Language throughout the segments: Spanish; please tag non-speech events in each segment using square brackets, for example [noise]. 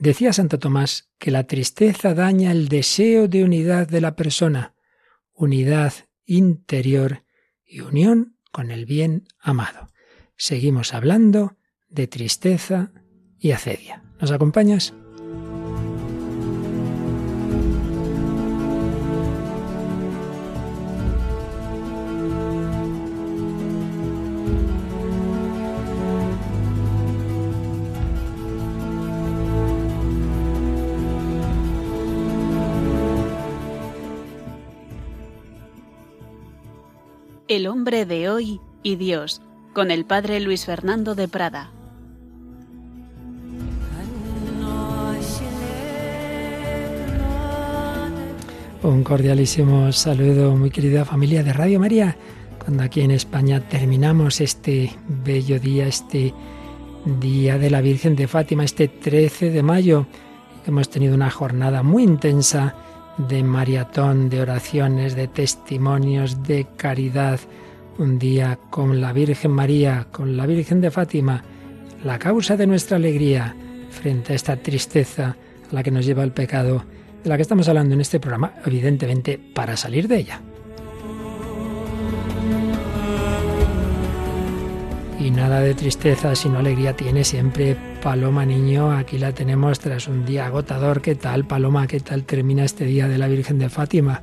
Decía Santo Tomás que la tristeza daña el deseo de unidad de la persona, unidad interior y unión con el bien amado. Seguimos hablando de tristeza y acedia. ¿Nos acompañas? El hombre de hoy y Dios, con el padre Luis Fernando de Prada. Un cordialísimo saludo, muy querida familia de Radio María, cuando aquí en España terminamos este bello día, este día de la Virgen de Fátima, este 13 de mayo. Hemos tenido una jornada muy intensa de maratón, de oraciones, de testimonios, de caridad. Un día con la Virgen María, con la Virgen de Fátima, la causa de nuestra alegría frente a esta tristeza a la que nos lleva el pecado, de la que estamos hablando en este programa, evidentemente para salir de ella. Y nada de tristeza, sino alegría tiene siempre Paloma Niño. Aquí la tenemos tras un día agotador. ¿Qué tal, Paloma? ¿Qué tal termina este día de la Virgen de Fátima?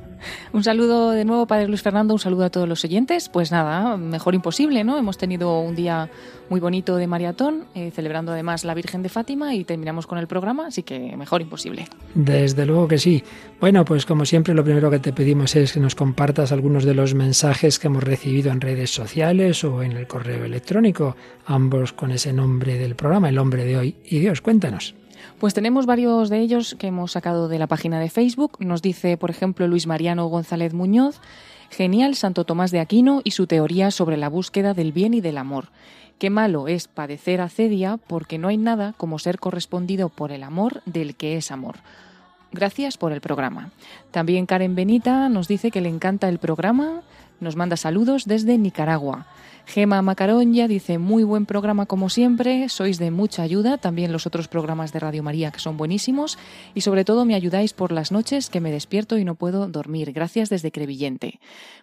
Un saludo de nuevo, Padre Luis Fernando, un saludo a todos los oyentes. Pues nada, mejor imposible, ¿no? Hemos tenido un día muy bonito de maratón, eh, celebrando además la Virgen de Fátima y terminamos con el programa, así que mejor imposible. Desde luego que sí. Bueno, pues como siempre lo primero que te pedimos es que nos compartas algunos de los mensajes que hemos recibido en redes sociales o en el correo electrónico, ambos con ese nombre del programa, el hombre de hoy y Dios. Cuéntanos. Pues tenemos varios de ellos que hemos sacado de la página de Facebook. Nos dice, por ejemplo, Luis Mariano González Muñoz, genial Santo Tomás de Aquino y su teoría sobre la búsqueda del bien y del amor. Qué malo es padecer acedia porque no hay nada como ser correspondido por el amor del que es amor. Gracias por el programa. También Karen Benita nos dice que le encanta el programa, nos manda saludos desde Nicaragua. Gema Macaronya dice, muy buen programa como siempre, sois de mucha ayuda, también los otros programas de Radio María que son buenísimos y sobre todo me ayudáis por las noches que me despierto y no puedo dormir. Gracias desde Crevillente.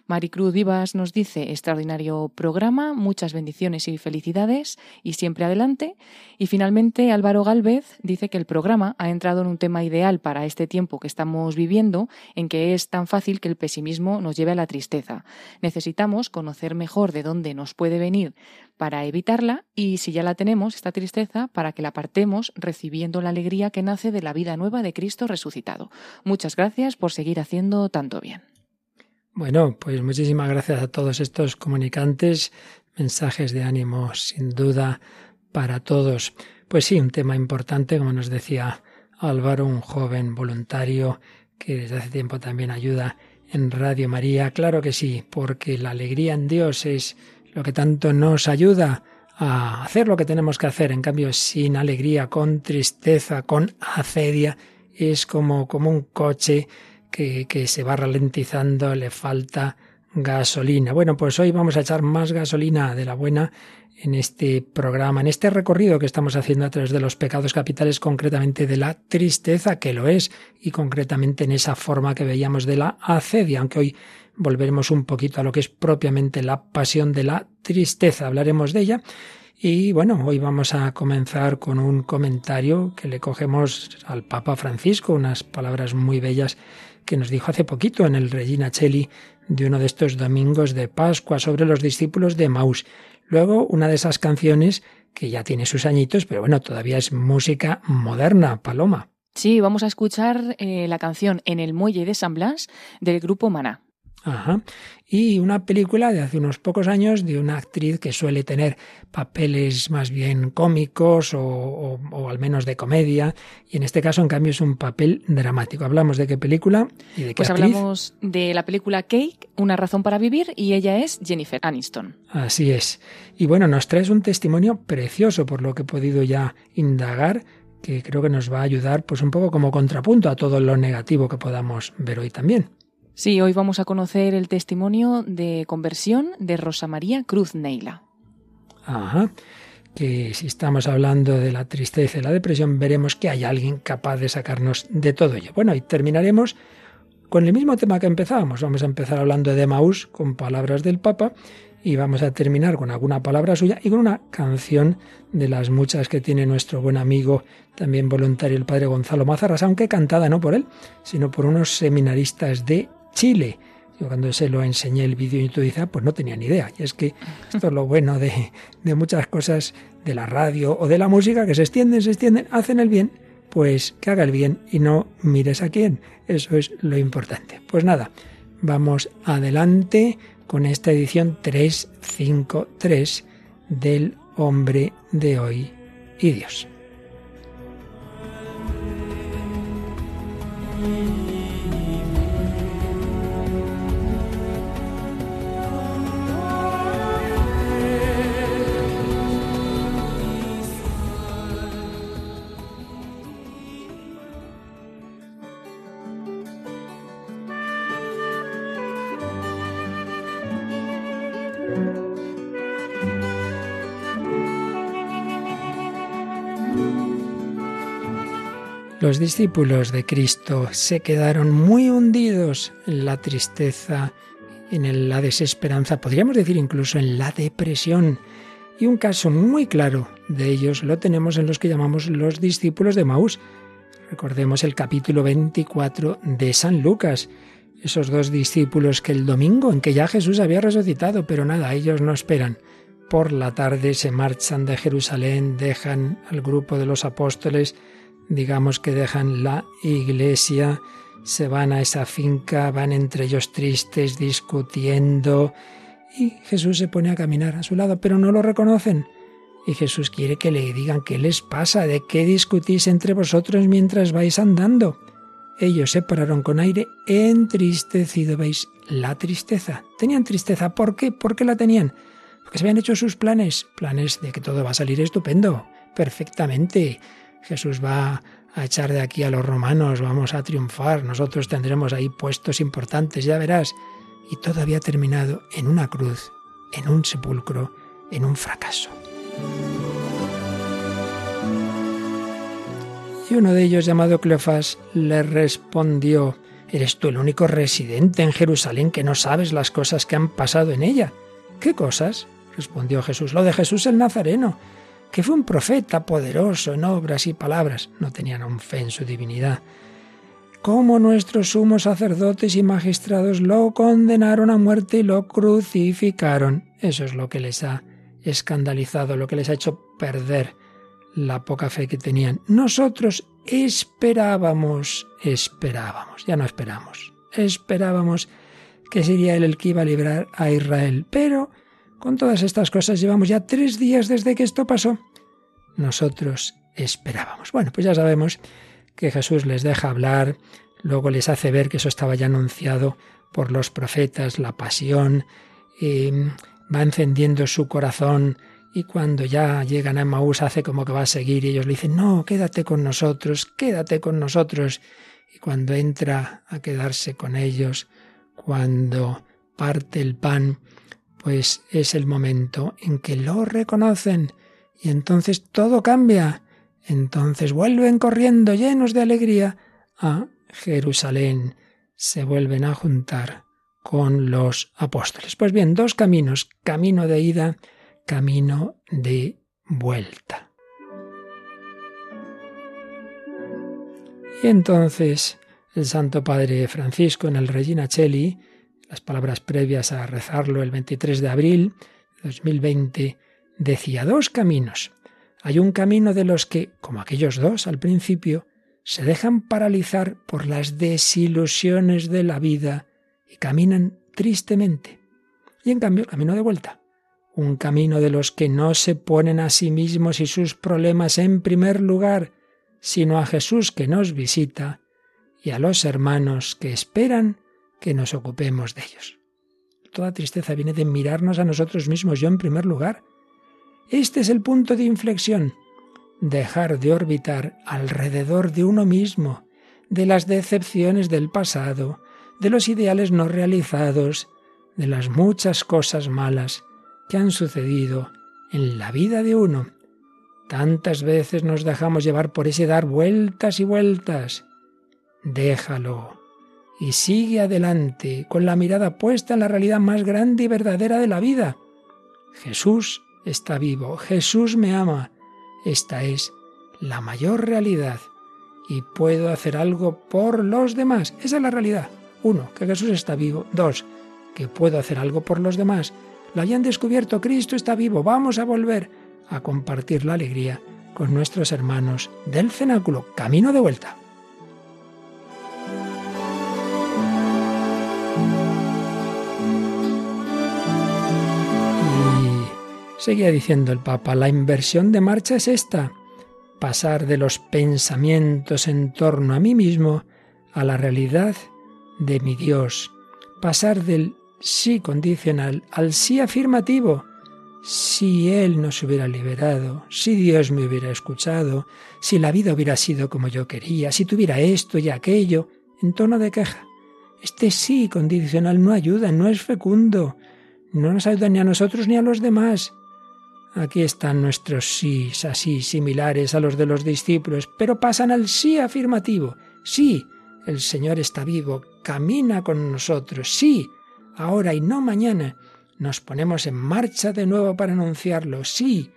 Maricruz Vivas nos dice, extraordinario programa, muchas bendiciones y felicidades y siempre adelante. Y finalmente Álvaro Galvez dice que el programa ha entrado en un tema ideal para este tiempo que estamos viviendo, en que es tan fácil que el pesimismo nos lleve a la tristeza. Necesitamos conocer mejor de dónde nos puede venir para evitarla y si ya la tenemos, esta tristeza, para que la partemos recibiendo la alegría que nace de la vida nueva de Cristo resucitado. Muchas gracias por seguir haciendo tanto bien. Bueno, pues muchísimas gracias a todos estos comunicantes, mensajes de ánimo sin duda para todos. Pues sí, un tema importante, como nos decía Álvaro, un joven voluntario que desde hace tiempo también ayuda en Radio María. Claro que sí, porque la alegría en Dios es lo que tanto nos ayuda a hacer lo que tenemos que hacer. En cambio, sin alegría, con tristeza, con acedia, es como, como un coche que, que se va ralentizando, le falta gasolina. Bueno, pues hoy vamos a echar más gasolina de la buena en este programa, en este recorrido que estamos haciendo a través de los pecados capitales, concretamente de la tristeza, que lo es, y concretamente en esa forma que veíamos de la acedia, aunque hoy volveremos un poquito a lo que es propiamente la pasión de la tristeza, hablaremos de ella. Y bueno, hoy vamos a comenzar con un comentario que le cogemos al Papa Francisco, unas palabras muy bellas que nos dijo hace poquito en el Regina Cheli de uno de estos domingos de Pascua sobre los discípulos de Maus. Luego, una de esas canciones que ya tiene sus añitos, pero bueno, todavía es música moderna, Paloma. Sí, vamos a escuchar eh, la canción En el Muelle de San Blas del grupo Maná. Ajá. Y una película de hace unos pocos años de una actriz que suele tener papeles más bien cómicos o, o, al menos de comedia. Y en este caso, en cambio, es un papel dramático. ¿Hablamos de qué película y de qué Pues actriz? hablamos de la película Cake, Una razón para vivir, y ella es Jennifer Aniston. Así es. Y bueno, nos traes un testimonio precioso por lo que he podido ya indagar que creo que nos va a ayudar pues un poco como contrapunto a todo lo negativo que podamos ver hoy también. Sí, hoy vamos a conocer el testimonio de conversión de Rosa María Cruz Neila. Ajá. que si estamos hablando de la tristeza y la depresión, veremos que hay alguien capaz de sacarnos de todo ello. Bueno, y terminaremos con el mismo tema que empezábamos. Vamos a empezar hablando de Maús con palabras del Papa y vamos a terminar con alguna palabra suya y con una canción de las muchas que tiene nuestro buen amigo, también voluntario, el padre Gonzalo Mazarras, aunque cantada no por él, sino por unos seminaristas de Chile yo cuando se lo enseñé el vídeo y tú dices, ah, pues no tenía ni idea. Y es que esto es lo bueno de, de muchas cosas de la radio o de la música, que se extienden, se extienden, hacen el bien, pues que haga el bien y no mires a quién. Eso es lo importante. Pues nada, vamos adelante con esta edición 353 del hombre de hoy y Dios. Los discípulos de Cristo se quedaron muy hundidos en la tristeza, en la desesperanza, podríamos decir incluso en la depresión. Y un caso muy claro de ellos lo tenemos en los que llamamos los discípulos de Maús. Recordemos el capítulo 24 de San Lucas. Esos dos discípulos que el domingo en que ya Jesús había resucitado, pero nada, ellos no esperan. Por la tarde se marchan de Jerusalén, dejan al grupo de los apóstoles, digamos que dejan la iglesia, se van a esa finca, van entre ellos tristes, discutiendo, y Jesús se pone a caminar a su lado, pero no lo reconocen. Y Jesús quiere que le digan qué les pasa, de qué discutís entre vosotros mientras vais andando. Ellos se pararon con aire entristecido. ¿Veis? La tristeza. Tenían tristeza. ¿Por qué? ¿Por qué la tenían? Porque se habían hecho sus planes. Planes de que todo va a salir estupendo. Perfectamente. Jesús va a echar de aquí a los romanos, vamos a triunfar, nosotros tendremos ahí puestos importantes, ya verás. Y todo había terminado en una cruz, en un sepulcro, en un fracaso. Y uno de ellos, llamado Cleofás, le respondió, ¿Eres tú el único residente en Jerusalén que no sabes las cosas que han pasado en ella? ¿Qué cosas? respondió Jesús. Lo de Jesús el Nazareno que fue un profeta poderoso en obras y palabras, no tenían aún fe en su divinidad. Como nuestros sumos sacerdotes y magistrados lo condenaron a muerte y lo crucificaron. Eso es lo que les ha escandalizado, lo que les ha hecho perder la poca fe que tenían. Nosotros esperábamos, esperábamos, ya no esperamos, esperábamos que sería él el que iba a librar a Israel, pero con todas estas cosas llevamos ya tres días desde que esto pasó. Nosotros esperábamos. Bueno, pues ya sabemos que Jesús les deja hablar, luego les hace ver que eso estaba ya anunciado por los profetas, la pasión, y va encendiendo su corazón y cuando ya llegan a Maús hace como que va a seguir y ellos le dicen, no, quédate con nosotros, quédate con nosotros. Y cuando entra a quedarse con ellos, cuando parte el pan, pues es el momento en que lo reconocen y entonces todo cambia. Entonces vuelven corriendo llenos de alegría a Jerusalén. Se vuelven a juntar con los apóstoles. Pues bien, dos caminos, camino de ida, camino de vuelta. Y entonces el Santo Padre Francisco en el Regina Cheli las palabras previas a rezarlo el 23 de abril de 2020, decía dos caminos. Hay un camino de los que, como aquellos dos al principio, se dejan paralizar por las desilusiones de la vida y caminan tristemente. Y en cambio, camino de vuelta. Un camino de los que no se ponen a sí mismos y sus problemas en primer lugar, sino a Jesús que nos visita y a los hermanos que esperan que nos ocupemos de ellos. Toda tristeza viene de mirarnos a nosotros mismos, yo en primer lugar. Este es el punto de inflexión. Dejar de orbitar alrededor de uno mismo, de las decepciones del pasado, de los ideales no realizados, de las muchas cosas malas que han sucedido en la vida de uno, Tantas veces nos dejamos llevar por ese dar vueltas y vueltas. Déjalo y sigue adelante con la mirada puesta en la realidad más grande y verdadera de la vida. Jesús está vivo, Jesús me ama. Esta es la mayor realidad y puedo hacer algo por los demás. Esa es la realidad. Uno, que Jesús está vivo. Dos, que puedo hacer algo por los demás. Lo hayan descubierto, Cristo está vivo. Vamos a volver a compartir la alegría con nuestros hermanos del cenáculo. Camino de vuelta. Seguía diciendo el Papa, la inversión de marcha es esta, pasar de los pensamientos en torno a mí mismo a la realidad de mi Dios, pasar del sí condicional al sí afirmativo, si Él nos hubiera liberado, si Dios me hubiera escuchado, si la vida hubiera sido como yo quería, si tuviera esto y aquello, en tono de queja. Este sí condicional no ayuda, no es fecundo, no nos ayuda ni a nosotros ni a los demás. Aquí están nuestros sí, así similares a los de los discípulos, pero pasan al sí afirmativo. Sí, el Señor está vivo, camina con nosotros, sí, ahora y no mañana nos ponemos en marcha de nuevo para anunciarlo. Sí,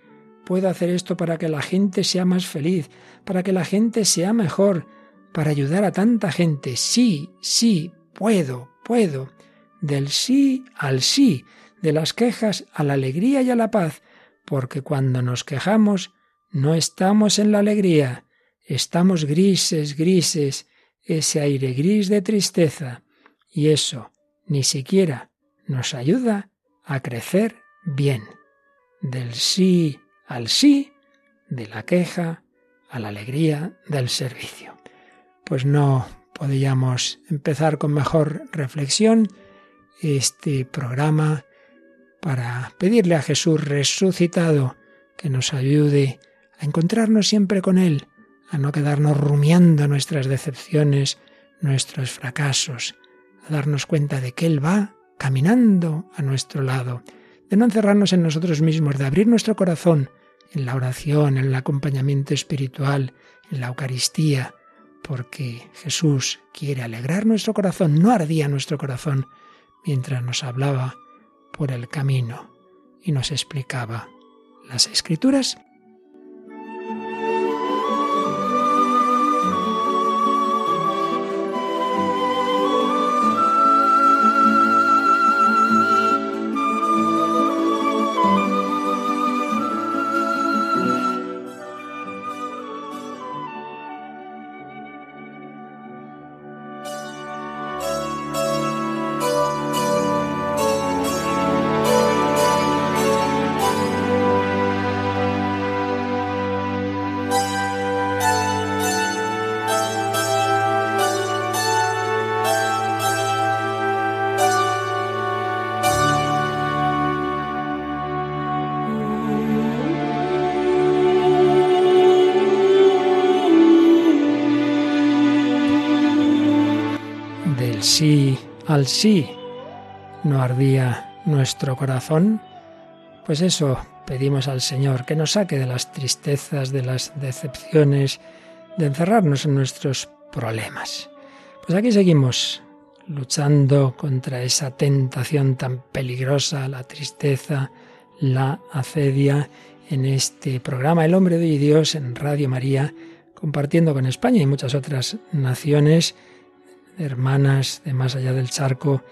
puedo hacer esto para que la gente sea más feliz, para que la gente sea mejor, para ayudar a tanta gente. Sí, sí, puedo, puedo. Del sí al sí, de las quejas a la alegría y a la paz, porque cuando nos quejamos no estamos en la alegría, estamos grises, grises, ese aire gris de tristeza, y eso ni siquiera nos ayuda a crecer bien. Del sí al sí, de la queja a la alegría del servicio. Pues no podíamos empezar con mejor reflexión este programa para pedirle a Jesús resucitado que nos ayude a encontrarnos siempre con Él, a no quedarnos rumiando nuestras decepciones, nuestros fracasos, a darnos cuenta de que Él va caminando a nuestro lado, de no encerrarnos en nosotros mismos, de abrir nuestro corazón en la oración, en el acompañamiento espiritual, en la Eucaristía, porque Jesús quiere alegrar nuestro corazón, no ardía nuestro corazón mientras nos hablaba por el camino. Y nos explicaba las escrituras sí no ardía nuestro corazón, pues eso pedimos al Señor, que nos saque de las tristezas, de las decepciones, de encerrarnos en nuestros problemas. Pues aquí seguimos luchando contra esa tentación tan peligrosa, la tristeza, la acedia, en este programa El hombre de Dios en Radio María, compartiendo con España y muchas otras naciones hermanas de más allá del charco,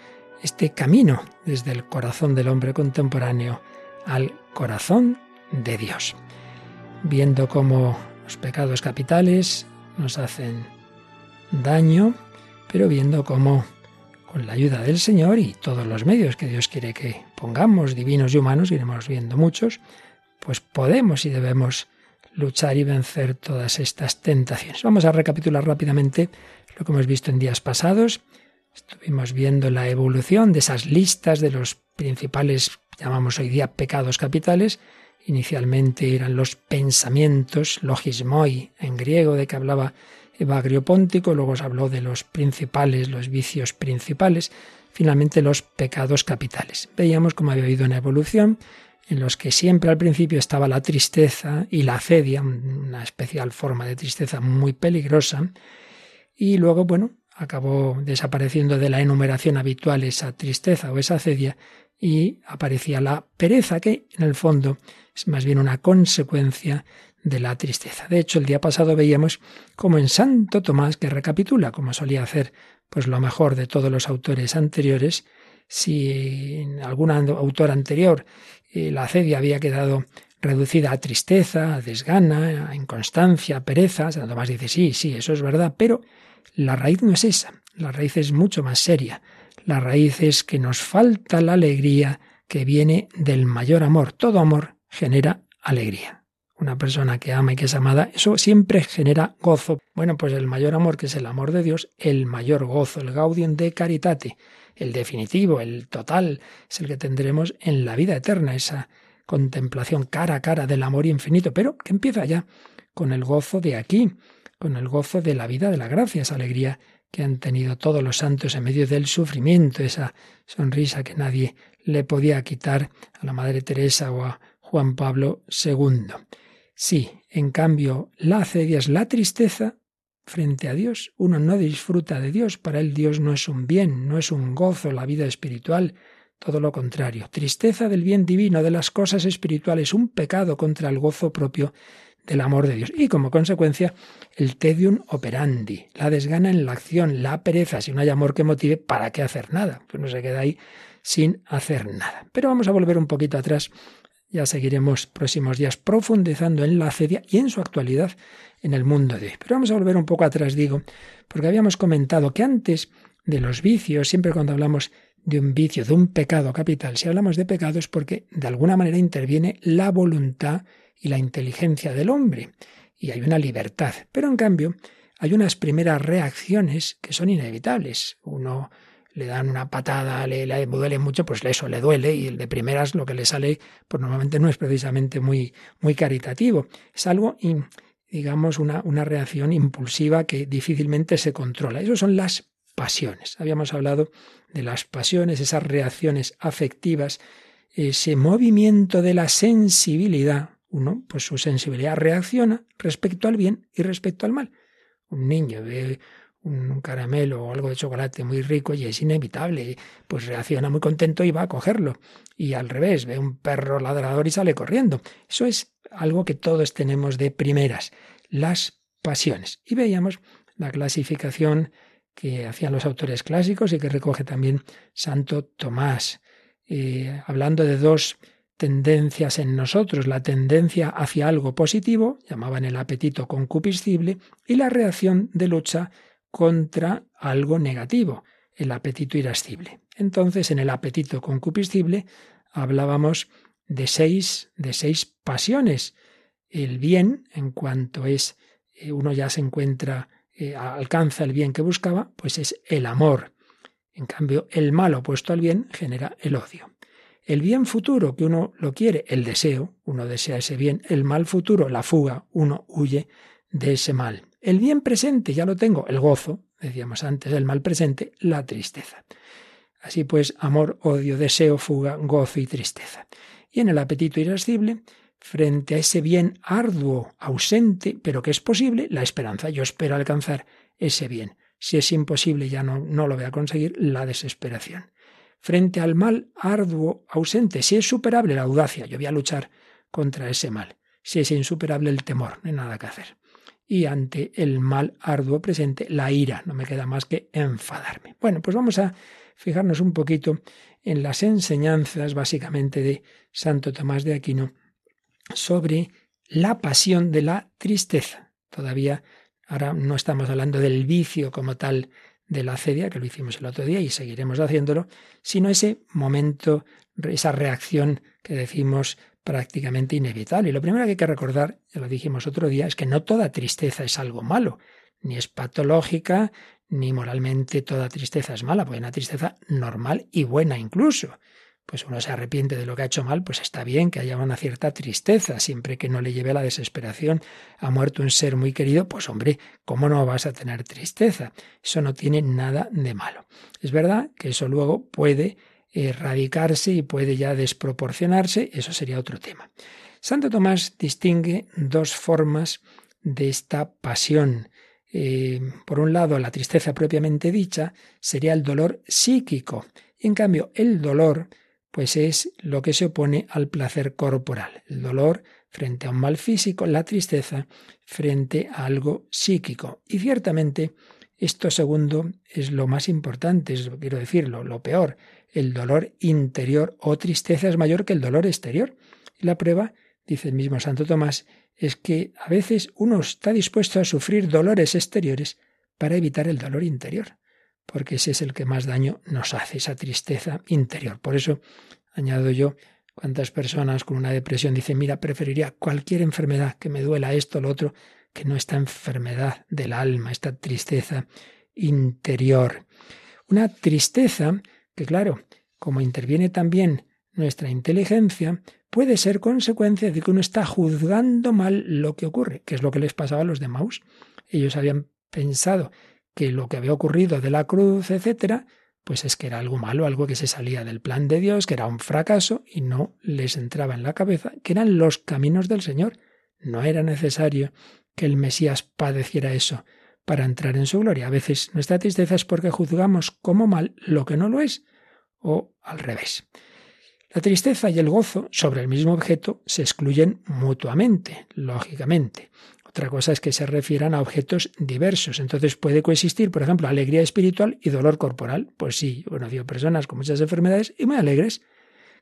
este camino desde el corazón del hombre contemporáneo al corazón de Dios, viendo cómo los pecados capitales nos hacen daño, pero viendo cómo con la ayuda del Señor y todos los medios que Dios quiere que pongamos, divinos y humanos, iremos viendo muchos, pues podemos y debemos luchar y vencer todas estas tentaciones. Vamos a recapitular rápidamente lo que hemos visto en días pasados. Estuvimos viendo la evolución de esas listas de los principales, llamamos hoy día, pecados capitales. Inicialmente eran los pensamientos, logismoi en griego, de que hablaba Evagrio Póntico, luego se habló de los principales, los vicios principales, finalmente los pecados capitales. Veíamos cómo había habido una evolución en los que siempre al principio estaba la tristeza y la acedia, una especial forma de tristeza muy peligrosa, y luego, bueno, acabó desapareciendo de la enumeración habitual esa tristeza o esa acedia y aparecía la pereza, que en el fondo es más bien una consecuencia de la tristeza. De hecho, el día pasado veíamos como en Santo Tomás, que recapitula, como solía hacer pues lo mejor de todos los autores anteriores, si algún autor anterior la acedia había quedado reducida a tristeza, a desgana, a inconstancia, a pereza, Santo Tomás dice, sí, sí, eso es verdad, pero la raíz no es esa, la raíz es mucho más seria. La raíz es que nos falta la alegría que viene del mayor amor. Todo amor genera alegría. Una persona que ama y que es amada, eso siempre genera gozo. Bueno, pues el mayor amor, que es el amor de Dios, el mayor gozo, el gaudium de caritate, el definitivo, el total, es el que tendremos en la vida eterna, esa contemplación cara a cara del amor infinito, pero que empieza ya con el gozo de aquí, con el gozo de la vida de la gracia, esa alegría que han tenido todos los santos en medio del sufrimiento, esa sonrisa que nadie le podía quitar a la Madre Teresa o a Juan Pablo II. Sí, en cambio, la acedia es la tristeza frente a Dios. Uno no disfruta de Dios, para él Dios no es un bien, no es un gozo, la vida espiritual, todo lo contrario. Tristeza del bien divino, de las cosas espirituales, un pecado contra el gozo propio del amor de Dios. Y como consecuencia, el tedium operandi, la desgana en la acción, la pereza. Si no hay amor que motive, ¿para qué hacer nada? Pues no se queda ahí sin hacer nada. Pero vamos a volver un poquito atrás. Ya seguiremos próximos días profundizando en la acedia y en su actualidad en el mundo de hoy. Pero vamos a volver un poco atrás, digo, porque habíamos comentado que antes de los vicios, siempre cuando hablamos de un vicio, de un pecado capital, si hablamos de pecado es porque de alguna manera interviene la voluntad y la inteligencia del hombre, y hay una libertad. Pero en cambio, hay unas primeras reacciones que son inevitables. Uno le dan una patada, le, le, duele mucho, pues eso le duele y de primeras lo que le sale, pues normalmente no es precisamente muy, muy caritativo. Es algo, digamos, una, una reacción impulsiva que difícilmente se controla. Esas son las pasiones. Habíamos hablado de las pasiones, esas reacciones afectivas, ese movimiento de la sensibilidad uno, pues su sensibilidad reacciona respecto al bien y respecto al mal. Un niño ve un caramelo o algo de chocolate muy rico y es inevitable, pues reacciona muy contento y va a cogerlo. Y al revés, ve un perro ladrador y sale corriendo. Eso es algo que todos tenemos de primeras, las pasiones. Y veíamos la clasificación que hacían los autores clásicos y que recoge también Santo Tomás, eh, hablando de dos tendencias en nosotros, la tendencia hacia algo positivo, llamaban el apetito concupiscible, y la reacción de lucha contra algo negativo, el apetito irascible. Entonces, en el apetito concupiscible hablábamos de seis, de seis pasiones. El bien, en cuanto es eh, uno ya se encuentra, eh, alcanza el bien que buscaba, pues es el amor. En cambio, el mal opuesto al bien genera el odio. El bien futuro, que uno lo quiere, el deseo, uno desea ese bien. El mal futuro, la fuga, uno huye de ese mal. El bien presente, ya lo tengo, el gozo, decíamos antes, el mal presente, la tristeza. Así pues, amor, odio, deseo, fuga, gozo y tristeza. Y en el apetito irascible, frente a ese bien arduo, ausente, pero que es posible, la esperanza. Yo espero alcanzar ese bien. Si es imposible, ya no, no lo voy a conseguir, la desesperación frente al mal arduo, ausente. Si es superable la audacia, yo voy a luchar contra ese mal. Si es insuperable el temor, no hay nada que hacer. Y ante el mal arduo presente, la ira. No me queda más que enfadarme. Bueno, pues vamos a fijarnos un poquito en las enseñanzas básicamente de Santo Tomás de Aquino sobre la pasión de la tristeza. Todavía ahora no estamos hablando del vicio como tal de la acedia, que lo hicimos el otro día y seguiremos haciéndolo, sino ese momento, esa reacción que decimos prácticamente inevitable. Y lo primero que hay que recordar, ya lo dijimos otro día, es que no toda tristeza es algo malo, ni es patológica, ni moralmente toda tristeza es mala, porque hay una tristeza normal y buena incluso pues uno se arrepiente de lo que ha hecho mal, pues está bien que haya una cierta tristeza, siempre que no le lleve a la desesperación. Ha muerto un ser muy querido, pues hombre, ¿cómo no vas a tener tristeza? Eso no tiene nada de malo. Es verdad que eso luego puede erradicarse y puede ya desproporcionarse, eso sería otro tema. Santo Tomás distingue dos formas de esta pasión. Eh, por un lado, la tristeza propiamente dicha sería el dolor psíquico. Y en cambio, el dolor, pues es lo que se opone al placer corporal. El dolor frente a un mal físico, la tristeza frente a algo psíquico. Y ciertamente, esto segundo es lo más importante, es, quiero decirlo, lo peor. El dolor interior o tristeza es mayor que el dolor exterior. Y la prueba, dice el mismo Santo Tomás, es que a veces uno está dispuesto a sufrir dolores exteriores para evitar el dolor interior, porque ese es el que más daño nos hace, esa tristeza interior. Por eso, añado yo, cuántas personas con una depresión dicen, mira, preferiría cualquier enfermedad que me duela esto o lo otro, que no esta enfermedad del alma, esta tristeza interior. Una tristeza que, claro, como interviene también nuestra inteligencia, puede ser consecuencia de que uno está juzgando mal lo que ocurre, que es lo que les pasaba a los de Maus. Ellos habían pensado que lo que había ocurrido de la cruz, etcétera, pues es que era algo malo, algo que se salía del plan de Dios, que era un fracaso, y no les entraba en la cabeza que eran los caminos del Señor. No era necesario que el Mesías padeciera eso para entrar en su gloria. A veces nuestra tristeza es porque juzgamos como mal lo que no lo es, o al revés. La tristeza y el gozo sobre el mismo objeto se excluyen mutuamente, lógicamente. Otra cosa es que se refieran a objetos diversos. Entonces puede coexistir, por ejemplo, alegría espiritual y dolor corporal. Pues sí, he conocido personas con muchas enfermedades y muy alegres.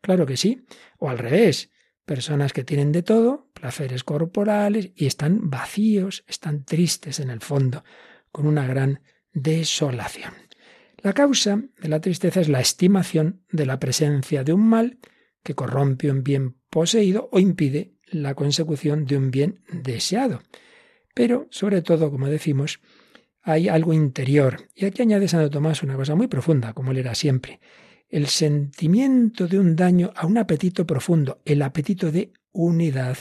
Claro que sí. O al revés, personas que tienen de todo, placeres corporales, y están vacíos, están tristes en el fondo, con una gran desolación. La causa de la tristeza es la estimación de la presencia de un mal que corrompe un bien poseído o impide la consecución de un bien deseado. Pero, sobre todo, como decimos, hay algo interior. Y aquí añade Santo Tomás una cosa muy profunda, como él era siempre. El sentimiento de un daño a un apetito profundo, el apetito de unidad.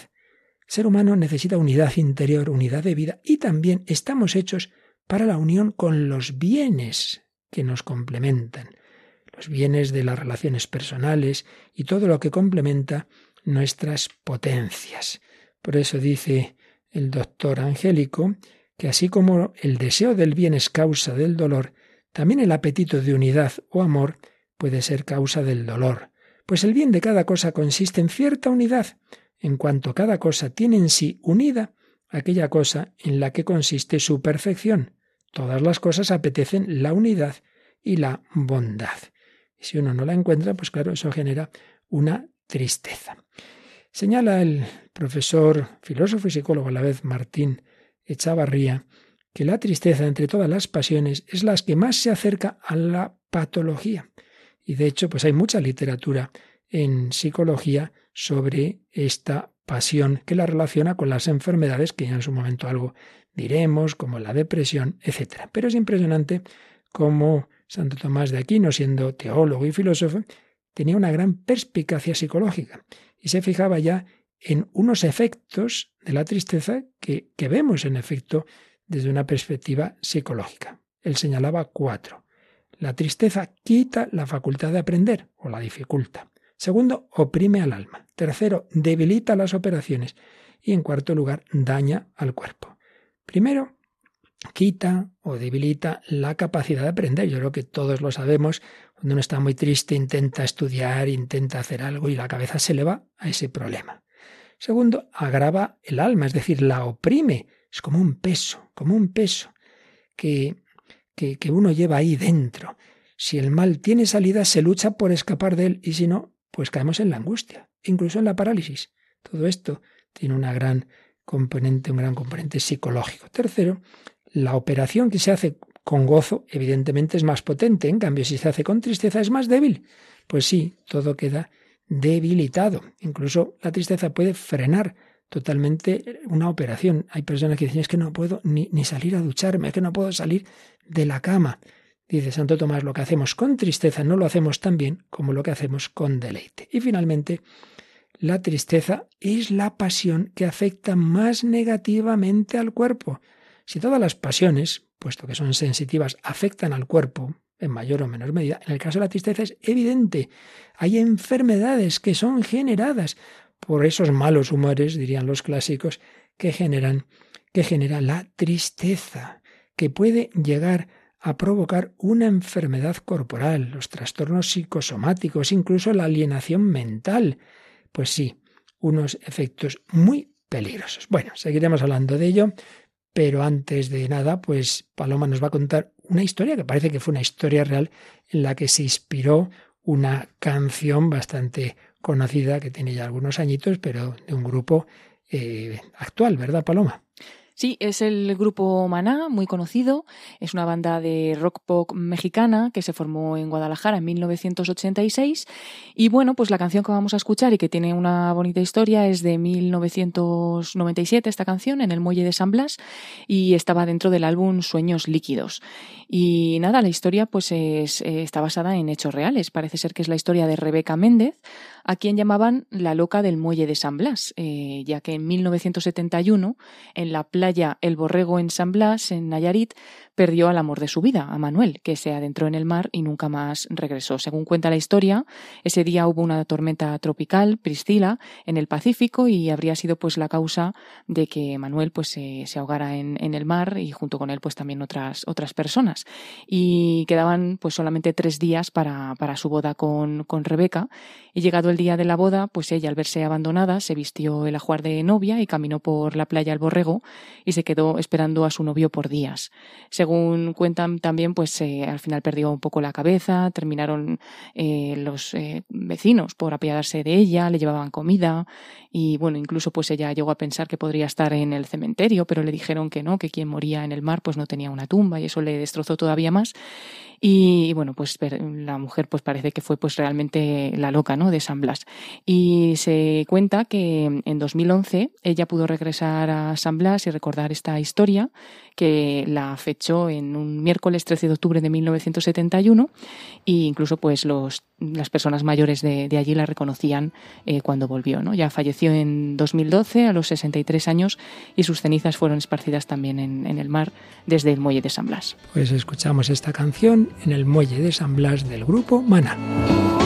El ser humano necesita unidad interior, unidad de vida, y también estamos hechos para la unión con los bienes que nos complementan, los bienes de las relaciones personales y todo lo que complementa nuestras potencias. Por eso dice el doctor Angélico que así como el deseo del bien es causa del dolor, también el apetito de unidad o amor puede ser causa del dolor, pues el bien de cada cosa consiste en cierta unidad, en cuanto cada cosa tiene en sí unida aquella cosa en la que consiste su perfección, Todas las cosas apetecen la unidad y la bondad. Y si uno no la encuentra, pues claro, eso genera una tristeza. Señala el profesor, filósofo y psicólogo a la vez, Martín Echavarría, que la tristeza entre todas las pasiones es la que más se acerca a la patología. Y de hecho, pues hay mucha literatura en psicología sobre esta pasión que la relaciona con las enfermedades, que ya en su momento algo diremos, como la depresión, etc. Pero es impresionante cómo Santo Tomás de Aquino, siendo teólogo y filósofo, tenía una gran perspicacia psicológica y se fijaba ya en unos efectos de la tristeza que, que vemos en efecto desde una perspectiva psicológica. Él señalaba cuatro. La tristeza quita la facultad de aprender o la dificulta. Segundo, oprime al alma. Tercero, debilita las operaciones. Y en cuarto lugar, daña al cuerpo. Primero, quita o debilita la capacidad de aprender. Yo creo que todos lo sabemos. Cuando uno está muy triste, intenta estudiar, intenta hacer algo y la cabeza se le va a ese problema. Segundo, agrava el alma, es decir, la oprime. Es como un peso, como un peso que, que, que uno lleva ahí dentro. Si el mal tiene salida, se lucha por escapar de él y si no, pues caemos en la angustia, incluso en la parálisis. Todo esto tiene una gran componente, un gran componente psicológico. Tercero, la operación que se hace con gozo, evidentemente es más potente, en cambio, si se hace con tristeza es más débil. Pues sí, todo queda debilitado. Incluso la tristeza puede frenar totalmente una operación. Hay personas que dicen es que no puedo ni, ni salir a ducharme, es que no puedo salir de la cama. Dice Santo Tomás, lo que hacemos con tristeza no lo hacemos tan bien como lo que hacemos con deleite. Y finalmente, la tristeza es la pasión que afecta más negativamente al cuerpo. Si todas las pasiones, puesto que son sensitivas, afectan al cuerpo, en mayor o menor medida. En el caso de la tristeza es evidente. Hay enfermedades que son generadas por esos malos humores, dirían los clásicos, que generan, que genera la tristeza, que puede llegar a provocar una enfermedad corporal, los trastornos psicosomáticos, incluso la alienación mental. Pues sí, unos efectos muy peligrosos. Bueno, seguiremos hablando de ello, pero antes de nada, pues Paloma nos va a contar una historia que parece que fue una historia real en la que se inspiró una canción bastante conocida que tiene ya algunos añitos, pero de un grupo eh, actual, ¿verdad, Paloma? Sí, es el grupo Maná, muy conocido. Es una banda de rock pop mexicana que se formó en Guadalajara en 1986. Y bueno, pues la canción que vamos a escuchar y que tiene una bonita historia es de 1997, esta canción, en el Muelle de San Blas, y estaba dentro del álbum Sueños Líquidos. Y nada, la historia pues es, está basada en hechos reales. Parece ser que es la historia de Rebeca Méndez, a quien llamaban la loca del muelle de San Blas, eh, ya que en 1971, en la playa El Borrego en San Blas, en Nayarit, perdió al amor de su vida, a Manuel, que se adentró en el mar y nunca más regresó. Según cuenta la historia, ese día hubo una tormenta tropical, Priscila, en el Pacífico y habría sido pues la causa de que Manuel pues se, ahogara en, el mar y junto con él pues también otras, otras personas. Y quedaban pues solamente tres días para, para su boda con, con Rebeca y llegado día de la boda pues ella al verse abandonada se vistió el ajuar de novia y caminó por la playa al Borrego y se quedó esperando a su novio por días. Según cuentan también, pues eh, al final perdió un poco la cabeza, terminaron eh, los eh, vecinos por apiadarse de ella, le llevaban comida y bueno, incluso pues ella llegó a pensar que podría estar en el cementerio, pero le dijeron que no, que quien moría en el mar pues no tenía una tumba y eso le destrozó todavía más. Y, bueno, pues la mujer pues parece que fue pues realmente la loca, ¿no? De San Blas. Y se cuenta que en 2011 ella pudo regresar a San Blas y recordar esta historia que la fechó en un miércoles 13 de octubre de 1971 e incluso pues los, las personas mayores de, allí la reconocían eh, cuando volvió. ¿no? Ya falleció en 2012 a los 63 años y sus cenizas fueron esparcidas también en, en el mar desde el muelle de San Blas. Pues escuchamos esta canción en el muelle de San Blas del grupo Mana.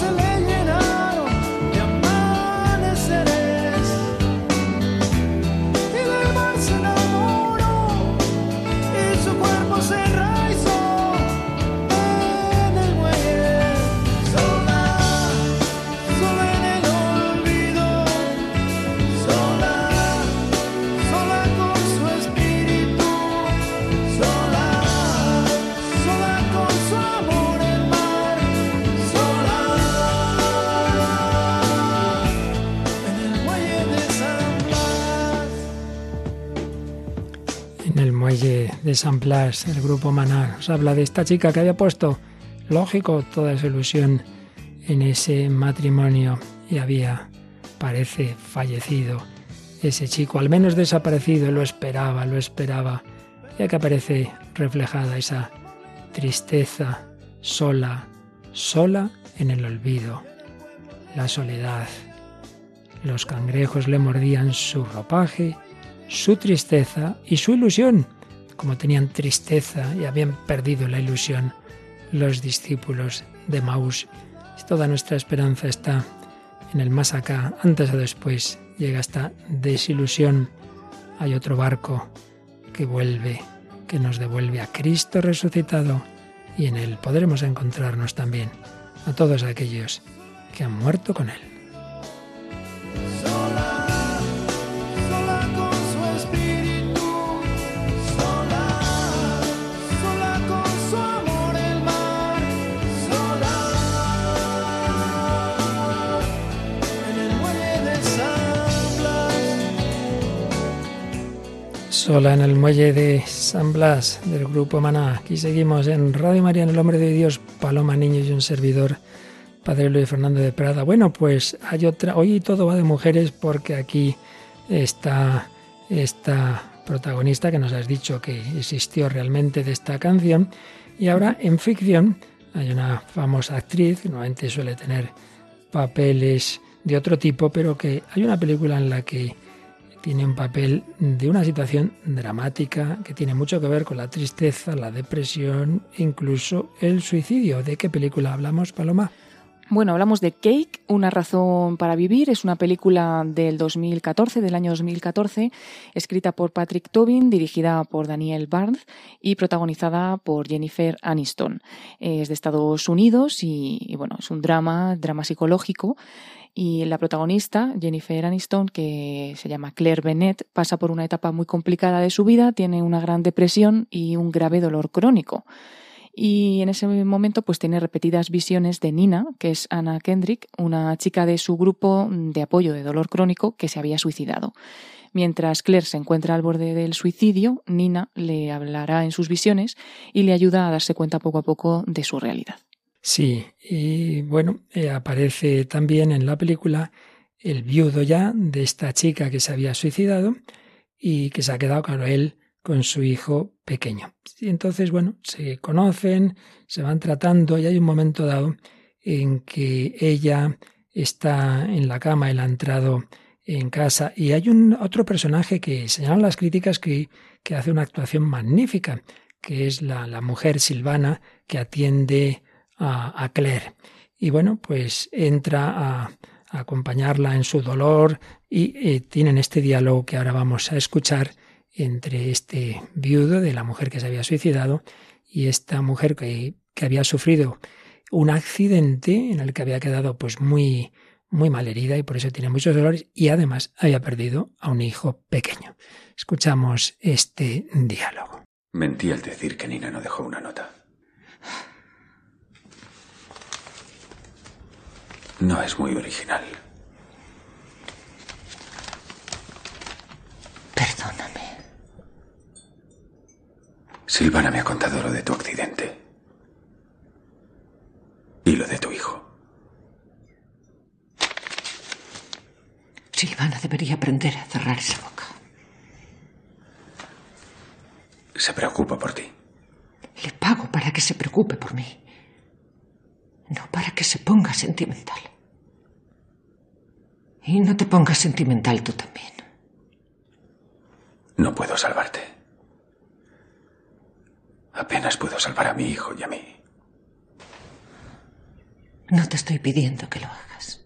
was a de San Blas, el grupo Maná, nos habla de esta chica que había puesto, lógico, toda su ilusión en ese matrimonio y había, parece, fallecido ese chico, al menos desaparecido, lo esperaba, lo esperaba, ya que aparece reflejada esa tristeza sola, sola en el olvido, la soledad. Los cangrejos le mordían su ropaje, su tristeza y su ilusión. Como tenían tristeza y habían perdido la ilusión los discípulos de Maús. Toda nuestra esperanza está en el más acá, antes o después llega esta desilusión. Hay otro barco que vuelve, que nos devuelve a Cristo resucitado y en él podremos encontrarnos también a todos aquellos que han muerto con él. Sola en el muelle de San Blas del grupo Maná. Aquí seguimos en Radio María, en el Hombre de Dios, Paloma Niño y un servidor, Padre Luis Fernando de Prada. Bueno, pues hay otra. Hoy todo va de mujeres porque aquí está esta protagonista que nos has dicho que existió realmente de esta canción. Y ahora en ficción hay una famosa actriz, que normalmente suele tener papeles de otro tipo, pero que hay una película en la que tiene un papel de una situación dramática que tiene mucho que ver con la tristeza, la depresión, incluso el suicidio. ¿De qué película hablamos, Paloma? Bueno, hablamos de Cake, Una razón para vivir. Es una película del 2014, del año 2014, escrita por Patrick Tobin, dirigida por Daniel Barnes y protagonizada por Jennifer Aniston. Es de Estados Unidos y, y bueno, es un drama, drama psicológico y la protagonista, Jennifer Aniston, que se llama Claire Bennett, pasa por una etapa muy complicada de su vida, tiene una gran depresión y un grave dolor crónico. Y en ese momento pues tiene repetidas visiones de Nina, que es Anna Kendrick, una chica de su grupo de apoyo de dolor crónico que se había suicidado. Mientras Claire se encuentra al borde del suicidio, Nina le hablará en sus visiones y le ayuda a darse cuenta poco a poco de su realidad. Sí, y bueno, eh, aparece también en la película el viudo ya de esta chica que se había suicidado y que se ha quedado, claro, él con su hijo pequeño. Y entonces, bueno, se conocen, se van tratando y hay un momento dado en que ella está en la cama, él ha entrado en casa y hay un otro personaje que señalan las críticas que, que hace una actuación magnífica, que es la, la mujer Silvana que atiende a, Claire. Y bueno, pues entra a, acompañarla en su dolor y eh, tienen este diálogo que ahora vamos a escuchar entre este viudo de la mujer que se había suicidado y esta mujer que, que había sufrido un accidente en el que había quedado pues muy muy mal herida y por eso tiene muchos dolores y además había perdido a un hijo pequeño. Escuchamos este diálogo. Mentí al decir que Nina no dejó una nota. No es muy original. Perdóname. Silvana me ha contado lo de tu accidente. Y lo de tu hijo. Silvana debería aprender a cerrar esa boca. Se preocupa por ti. Le pago para que se preocupe por mí no para que se ponga sentimental. Y no te pongas sentimental tú también. No puedo salvarte. Apenas puedo salvar a mi hijo y a mí. No te estoy pidiendo que lo hagas.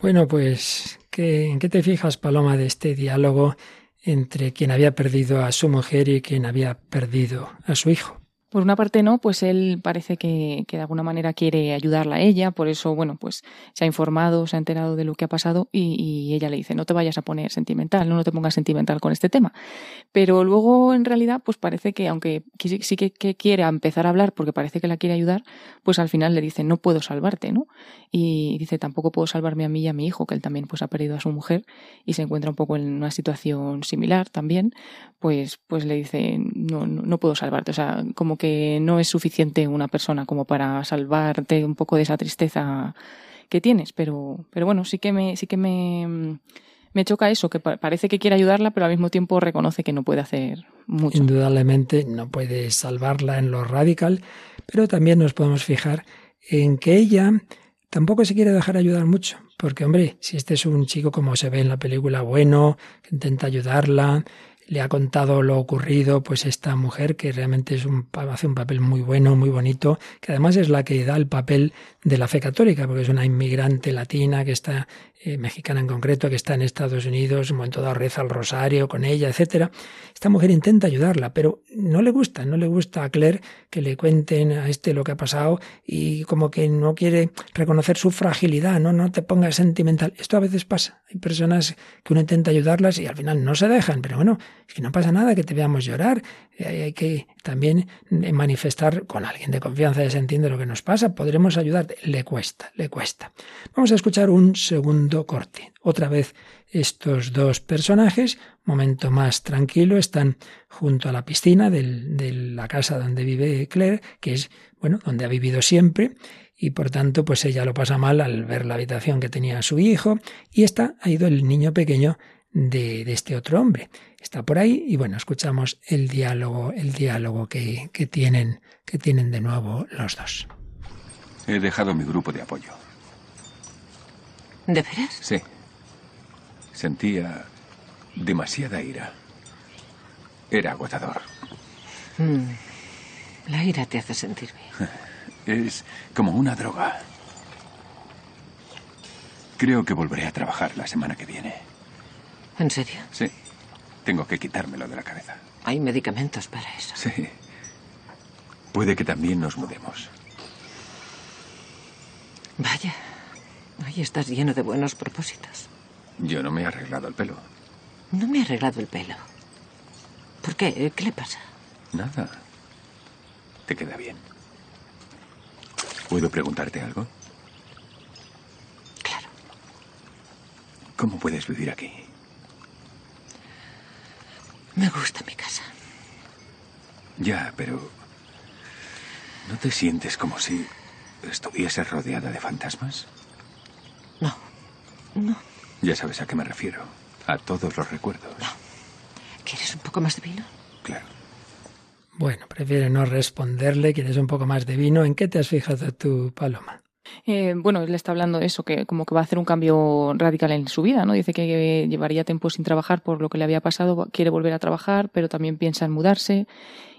Bueno, pues, ¿en qué te fijas, Paloma, de este diálogo entre quien había perdido a su mujer y quien había perdido a su hijo? Por una parte no, pues él parece que, de alguna manera quiere ayudarla a ella, por eso, bueno, pues se ha informado, se ha enterado de lo que ha pasado y, ella le dice, no te vayas a poner sentimental, no, no te pongas sentimental con este tema. Pero luego, en realidad, pues parece que, aunque sí que, quiere empezar a hablar porque parece que la quiere ayudar, pues al final le dice, no puedo salvarte, ¿no? Y dice, tampoco puedo salvarme a mí y a mi hijo, que él también pues ha perdido a su mujer y se encuentra un poco en una situación similar también, pues, pues le dice, no, no, no puedo salvarte, o sea, como que no es suficiente una persona como para salvarte un poco de esa tristeza que tienes, pero, pero bueno, sí que me, sí que me, Me choca eso, que parece que quiere ayudarla, pero al mismo tiempo reconoce que no puede hacer mucho. Indudablemente no puede salvarla en lo radical, pero también nos podemos fijar en que ella tampoco se quiere dejar ayudar mucho, porque hombre, si este es un chico como se ve en la película bueno, que intenta ayudarla, le ha contado lo ocurrido, pues esta mujer que realmente es un, hace un papel muy bueno, muy bonito, que además es la que da el papel de la fe católica, porque es una inmigrante latina que está, eh, mexicana en concreto, que está en Estados Unidos, un momento dado reza el rosario con ella, etcétera. Esta mujer intenta ayudarla, pero no le gusta, no le gusta a Claire que le cuenten a este lo que ha pasado y como que no quiere reconocer su fragilidad, no, no te pongas sentimental. Esto a veces pasa. Hay personas que uno intenta ayudarlas y al final no se dejan, pero bueno, es que no pasa nada que te veamos llorar. Hay que también manifestar con alguien de confianza y se entiende lo que nos pasa. Podremos ayudarte. Le cuesta, le cuesta. Vamos a escuchar un segundo corte. Otra vez estos dos personajes, momento más tranquilo, están junto a la piscina de la casa donde vive Claire, que es, bueno, donde ha vivido siempre, y por tanto, pues ella lo pasa mal al ver la habitación que tenía su hijo, y está, ha ido el niño pequeño de, este otro hombre. Está por ahí y bueno, escuchamos el diálogo, el diálogo que, que, tienen, que tienen de nuevo los dos. He dejado mi grupo de apoyo. ¿De veras? Sí. Sentía demasiada ira. Era agotador. Mm. La ira te hace sentir bien. [laughs] Es como una droga. Creo que volveré a trabajar la semana que viene. ¿En serio? Sí. Tengo que quitármelo de la cabeza. Hay medicamentos para eso. Sí. Puede que también nos mudemos. Vaya. Ahí estás lleno de buenos propósitos. Yo no me he arreglado el pelo. No me he arreglado el pelo. ¿Por qué? ¿Qué le pasa? Nada. Te queda bien. ¿Puedo preguntarte algo? Claro. ¿Cómo puedes vivir aquí? Me gusta mi casa. Ya, pero... ¿No te sientes como si estuvieses rodeada de fantasmas? No. Ya sabes a qué me refiero. A todos los recuerdos. No. ¿Quieres un poco más de vino? Claro. Bueno, prefiere no responderle. ¿Quieres un poco más de vino? ¿En qué te has fijado tú, Paloma? Eh, bueno, él está hablando de eso, que como que va a hacer un cambio radical en su vida, ¿no? Dice que llevaría tiempo sin trabajar por lo que le había pasado, quiere volver a trabajar, pero también piensa en mudarse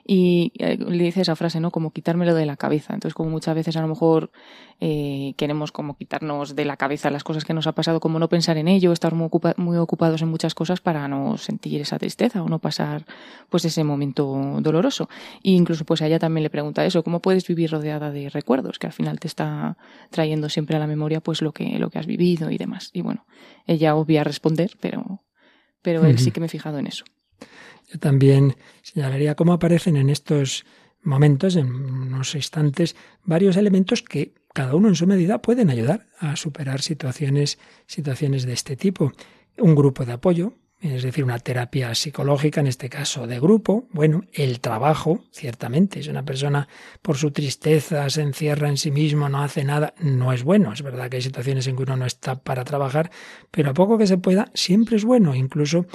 y eh, le dice esa frase, ¿no? Como quitármelo de la cabeza. Entonces, como muchas veces a lo mejor eh, queremos como quitarnos de la cabeza las cosas que nos ha pasado, como no pensar en ello, estar muy, muy ocupados en muchas cosas para no sentir esa tristeza o no pasar pues ese momento doloroso. E incluso pues a ella también le pregunta eso, ¿cómo puedes vivir rodeada de recuerdos? Que al final te está trayendo siempre a la memoria pues lo que, lo que has vivido y demás. Y bueno, ella obvia responder, pero, pero él sí que me he fijado en eso. Yo también señalaría cómo aparecen en estos momentos, en unos instantes, varios elementos que cada uno en su medida pueden ayudar a superar situaciones, situaciones de este tipo. Un grupo de apoyo, es decir, una terapia psicológica, en este caso de grupo. Bueno, el trabajo, ciertamente, si una persona por su tristeza se encierra en sí mismo, no hace nada, no es bueno. Es verdad que hay situaciones en que uno no está para trabajar, pero a poco que se pueda, siempre es bueno. Incluso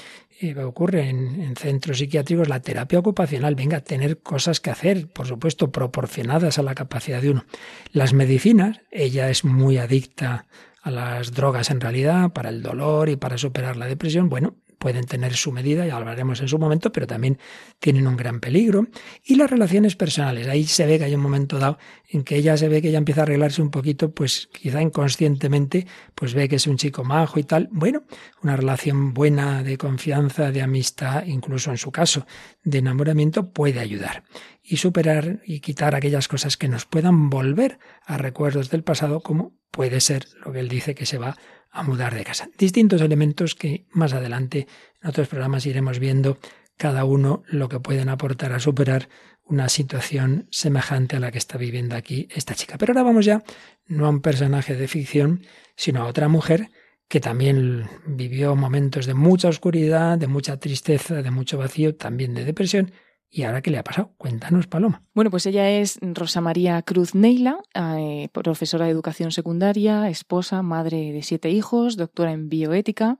eh, ocurre en, en, centros psiquiátricos la terapia ocupacional. Venga, tener cosas que hacer, por supuesto, proporcionadas a la capacidad de uno. Las medicinas, ella es muy adicta a las drogas en realidad, para el dolor y para superar la depresión. Bueno, pueden tener su medida, ya hablaremos en su momento, pero también tienen un gran peligro. Y las relaciones personales, ahí se ve que hay un momento dado en que ella se ve que ya empieza a arreglarse un poquito, pues quizá inconscientemente, pues ve que es un chico majo y tal. Bueno, una relación buena de confianza, de amistad, incluso en su caso de enamoramiento, puede ayudar y superar y quitar aquellas cosas que nos puedan volver a recuerdos del pasado, como puede ser lo que él dice que se va a mudar de casa. Distintos elementos que más adelante en otros programas iremos viendo cada uno lo que pueden aportar a superar una situación semejante a la que está viviendo aquí esta chica. Pero ahora vamos ya no a un personaje de ficción, sino a otra mujer que también vivió momentos de mucha oscuridad, de mucha tristeza, de mucho vacío, también de depresión, ¿Y ahora qué le ha pasado? Cuéntanos, Paloma. Bueno, pues ella es Rosa María Cruz Neila, eh, profesora de educación secundaria, esposa, madre de siete hijos, doctora en bioética.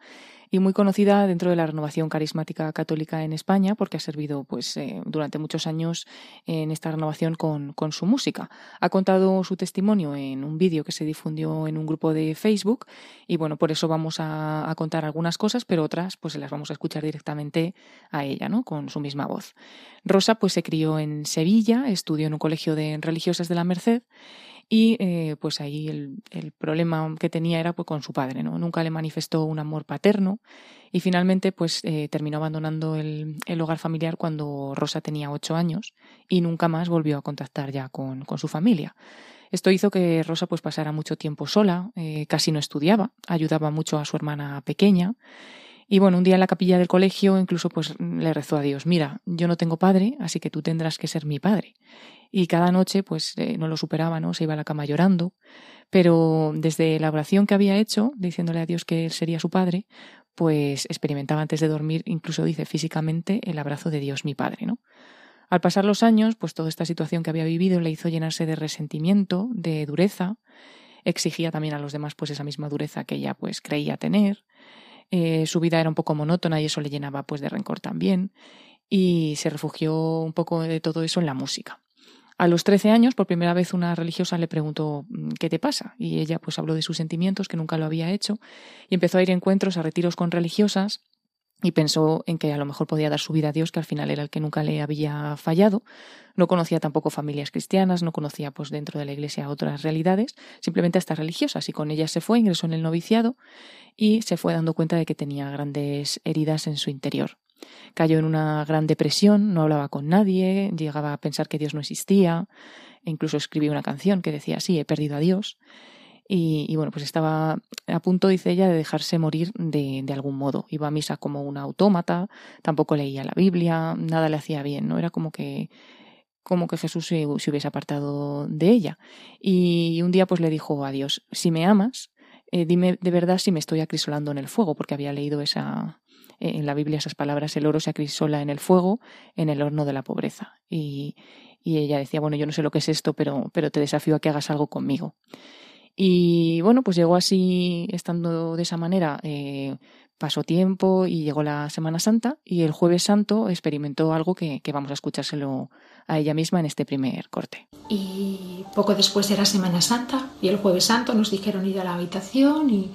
Y muy conocida dentro de la renovación carismática católica en España porque ha servido pues eh, durante muchos años en esta renovación con, con, su música. Ha contado su testimonio en un vídeo que se difundió en un grupo de Facebook y bueno, por eso vamos a, a, contar algunas cosas, pero otras pues las vamos a escuchar directamente a ella, ¿no? Con su misma voz. Rosa pues se crió en Sevilla, estudió en un colegio de religiosas de la Merced y eh, pues ahí el, problema que tenía era pues, con su padre, ¿no? Nunca le manifestó un amor paterno y finalmente pues eh, terminó abandonando el, el, hogar familiar cuando Rosa tenía ocho años y nunca más volvió a contactar ya con, con su familia. Esto hizo que Rosa pues pasara mucho tiempo sola, eh, casi no estudiaba, ayudaba mucho a su hermana pequeña y bueno, un día en la capilla del colegio incluso pues le rezó a Dios, mira, yo no tengo padre, así que tú tendrás que ser mi padre. Y cada noche pues eh, no lo superaba, ¿no? Se iba a la cama llorando, pero desde la oración que había hecho, diciéndole a Dios que él sería su padre, pues experimentaba antes de dormir, incluso dice físicamente, el abrazo de Dios mi padre, ¿no? Al pasar los años, pues toda esta situación que había vivido le hizo llenarse de resentimiento, de dureza, exigía también a los demás pues esa misma dureza que ella pues creía tener, eh, su vida era un poco monótona y eso le llenaba pues de rencor también y se refugió un poco de todo eso en la música. A los 13 años, por primera vez, una religiosa le preguntó mm, ¿qué te pasa? Y ella pues habló de sus sentimientos, que nunca lo había hecho, y empezó a ir a encuentros, a retiros con religiosas, y pensó en que a lo mejor podía dar su vida a Dios, que al final era el que nunca le había fallado. No conocía tampoco familias cristianas, no conocía pues dentro de la iglesia otras realidades, simplemente a estas religiosas y con ellas se fue, ingresó en el noviciado y se fue dando cuenta de que tenía grandes heridas en su interior. Cayó en una gran depresión, no hablaba con nadie, llegaba a pensar que Dios no existía, incluso escribió una canción que decía, sí, he perdido a Dios. Y, y, bueno, pues estaba a punto, dice ella, de dejarse morir de, algún modo. Iba a misa como una autómata, tampoco leía la Biblia, nada le hacía bien, ¿no? Era como que como que Jesús se, se hubiese apartado de ella. Y un día pues le dijo a Dios, si me amas, eh, dime de verdad si me estoy acrisolando en el fuego, porque había leído esa, en la Biblia esas palabras, el oro se acrisola en el fuego, en el horno de la pobreza. Y, y ella decía, bueno, yo no sé lo que es esto, pero, pero te desafío a que hagas algo conmigo. Y bueno, pues llegó así, estando de esa manera, eh, pasó tiempo y llegó la Semana Santa y el jueves santo experimentó algo que, que, vamos a escuchárselo a ella misma en este primer corte. Y poco después era Semana Santa y el jueves santo nos dijeron ir a la habitación y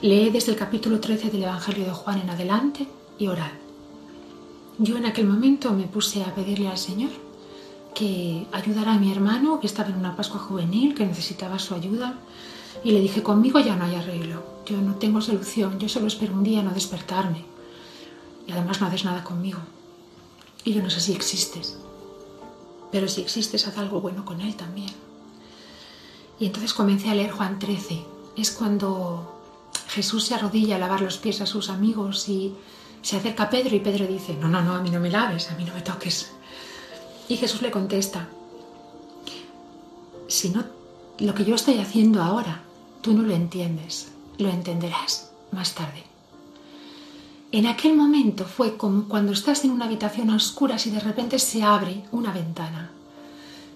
lee desde el capítulo 13 del Evangelio de Juan en adelante y orar. Yo en aquel momento me puse a pedirle al Señor que ayudara a mi hermano que estaba en una Pascua juvenil, que necesitaba su ayuda. Y le dije, conmigo ya no hay arreglo, yo no tengo solución, yo solo espero un día no despertarme. Y además no haces nada conmigo. Y yo no sé si existes. Pero si existes, haz algo bueno con él también. Y entonces comencé a leer Juan 13. Es cuando Jesús se arrodilla a lavar los pies a sus amigos y se acerca a Pedro y Pedro dice, no, no, no, a mí no me laves, a mí no me toques. Y Jesús le contesta, si no, lo que yo estoy haciendo ahora, tú no lo entiendes, lo entenderás más tarde. En aquel momento fue como cuando estás en una habitación a y de repente se abre una ventana.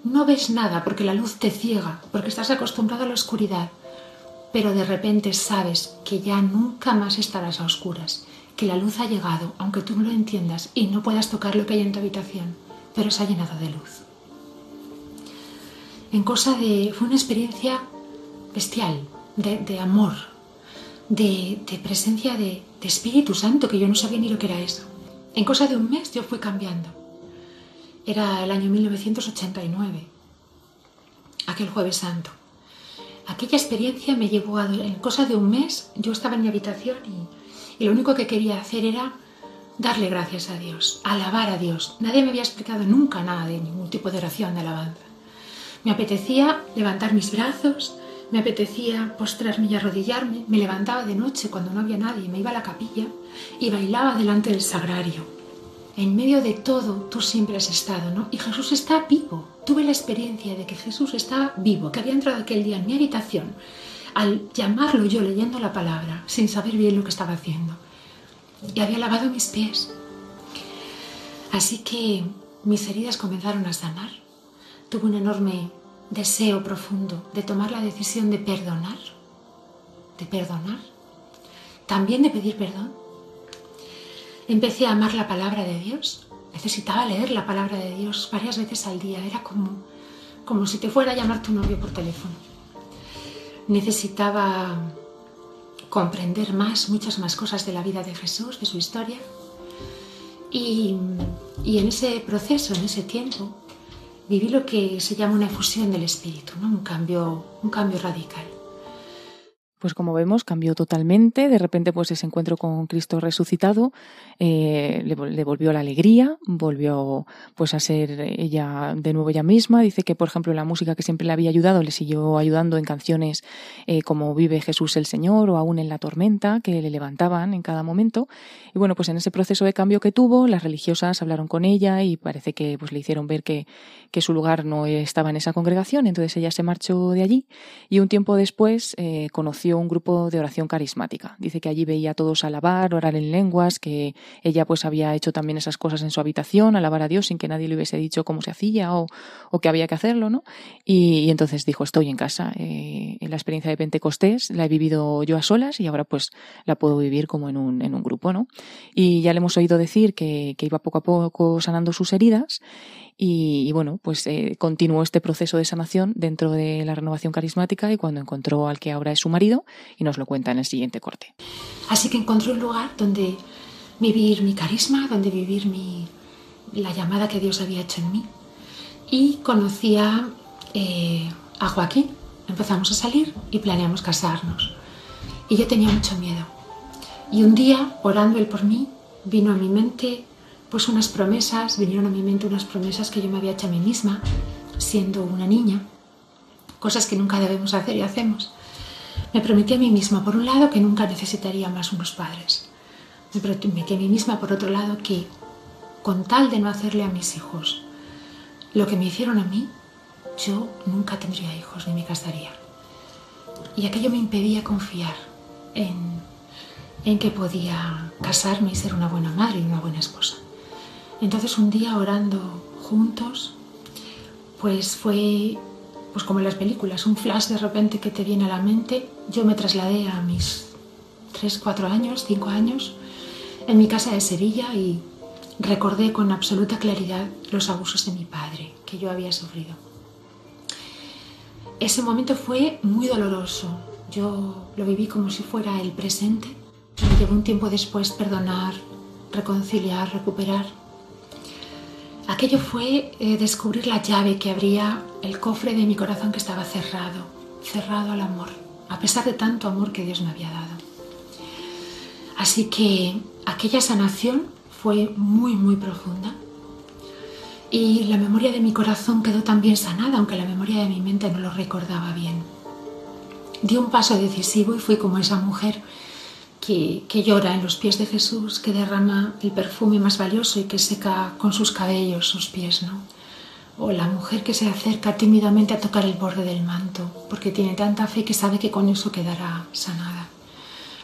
No ves nada porque la luz te ciega, porque estás acostumbrado a la oscuridad, pero de repente sabes que ya nunca más estarás a oscuras, que la luz ha llegado, aunque tú no lo entiendas y no puedas tocar lo que hay en tu habitación pero se ha llenado de luz. En cosa de. fue una experiencia bestial, de, amor, de, de presencia de, de, Espíritu Santo, que yo no sabía ni lo que era eso. En cosa de un mes yo fui cambiando. Era el año 1989, aquel jueves santo. Aquella experiencia me llevó a. En cosa de un mes yo estaba en mi habitación y, lo único que quería hacer era darle gracias a Dios, alabar a Dios. Nadie me había explicado nunca nada de ningún tipo de oración de alabanza. Me apetecía levantar mis brazos, me apetecía postrarme y arrodillarme, me levantaba de noche cuando no había nadie, me iba a la capilla y bailaba delante del sagrario. En medio de todo tú siempre has estado, ¿no? Y Jesús está vivo. Tuve la experiencia de que Jesús está vivo, que había entrado aquel día en mi habitación al llamarlo yo leyendo la palabra, sin saber bien lo que estaba haciendo y había lavado mis pies. Así que mis heridas comenzaron a sanar. Tuve un enorme deseo profundo de tomar la decisión de perdonar, de perdonar, también de pedir perdón empecé a amar la palabra de Dios. Necesitaba leer la palabra de Dios varias veces al día. Era como, como si te fuera a llamar tu novio por teléfono. Necesitaba comprender más, muchas más cosas de la vida de Jesús, de su historia. Y, y en ese proceso, en ese tiempo, viví lo que se llama una efusión del espíritu, un, cambio, un cambio radical pues como vemos cambió totalmente, de repente pues ese encuentro con Cristo resucitado eh, le, volvió la alegría, volvió pues a ser ella de nuevo ella misma, dice que por ejemplo la música que siempre le había ayudado le siguió ayudando en canciones eh, como Vive Jesús el Señor o aún en la tormenta que le levantaban en cada momento. Y bueno pues en ese proceso de cambio que tuvo las religiosas hablaron con ella y parece que pues le hicieron ver que, que su lugar no estaba en esa congregación, entonces ella se marchó de allí y un tiempo después eh, conoció un grupo de oración carismática. Dice que allí veía a todos alabar, orar en lenguas, que ella pues había hecho también esas cosas en su habitación, alabar a Dios sin que nadie le hubiese dicho cómo se hacía o, o que había que hacerlo, ¿no? Y, entonces dijo, estoy en casa. Eh, la experiencia de Pentecostés la he vivido yo a solas y ahora pues la puedo vivir como en un, en un grupo, ¿no? Y ya le hemos oído decir que, que iba poco a poco sanando sus heridas y, bueno, pues eh, continuó este proceso de sanación dentro de la renovación carismática y cuando encontró al que ahora es su marido y nos lo cuenta en el siguiente corte. Así que encontró un lugar donde vivir mi carisma, donde vivir mi, la llamada que Dios había hecho en mí. Y conocía eh, a Joaquín. Empezamos a salir y planeamos casarnos. Y yo tenía mucho miedo. Y un día, orando él por mí, vino a mi mente pues unas promesas, vinieron a mi mente unas promesas que yo me había hecho a mí misma, siendo una niña, cosas que nunca debemos hacer y hacemos. Me prometí a mí misma, por un lado, que nunca necesitaría más unos padres. Me prometí a mí misma, por otro lado, que con tal de no hacerle a mis hijos lo que me hicieron a mí, yo nunca tendría hijos ni me casaría. Y aquello me impedía confiar en, en que podía casarme y ser una buena madre y una buena esposa. Entonces un día orando juntos, pues fue pues como en las películas, un flash de repente que te viene a la mente. Yo me trasladé a mis 3, 4 años, 5 años, en mi casa de Sevilla y recordé con absoluta claridad los abusos de mi padre que yo había sufrido. Ese momento fue muy doloroso. Yo lo viví como si fuera el presente. Me llevó un tiempo después perdonar, reconciliar, recuperar Aquello fue eh, descubrir la llave que abría el cofre de mi corazón que estaba cerrado, cerrado al amor, a pesar de tanto amor que Dios me había dado. Así que aquella sanación fue muy, muy profunda. Y la memoria de mi corazón quedó también sanada, aunque la memoria de mi mente no lo recordaba bien. Di un paso decisivo y fui como esa mujer que, llora en los pies de Jesús, que derrama el perfume más valioso y que seca con sus cabellos sus pies, ¿no? O la mujer que se acerca tímidamente a tocar el borde del manto, porque tiene tanta fe que sabe que con eso quedará sanada.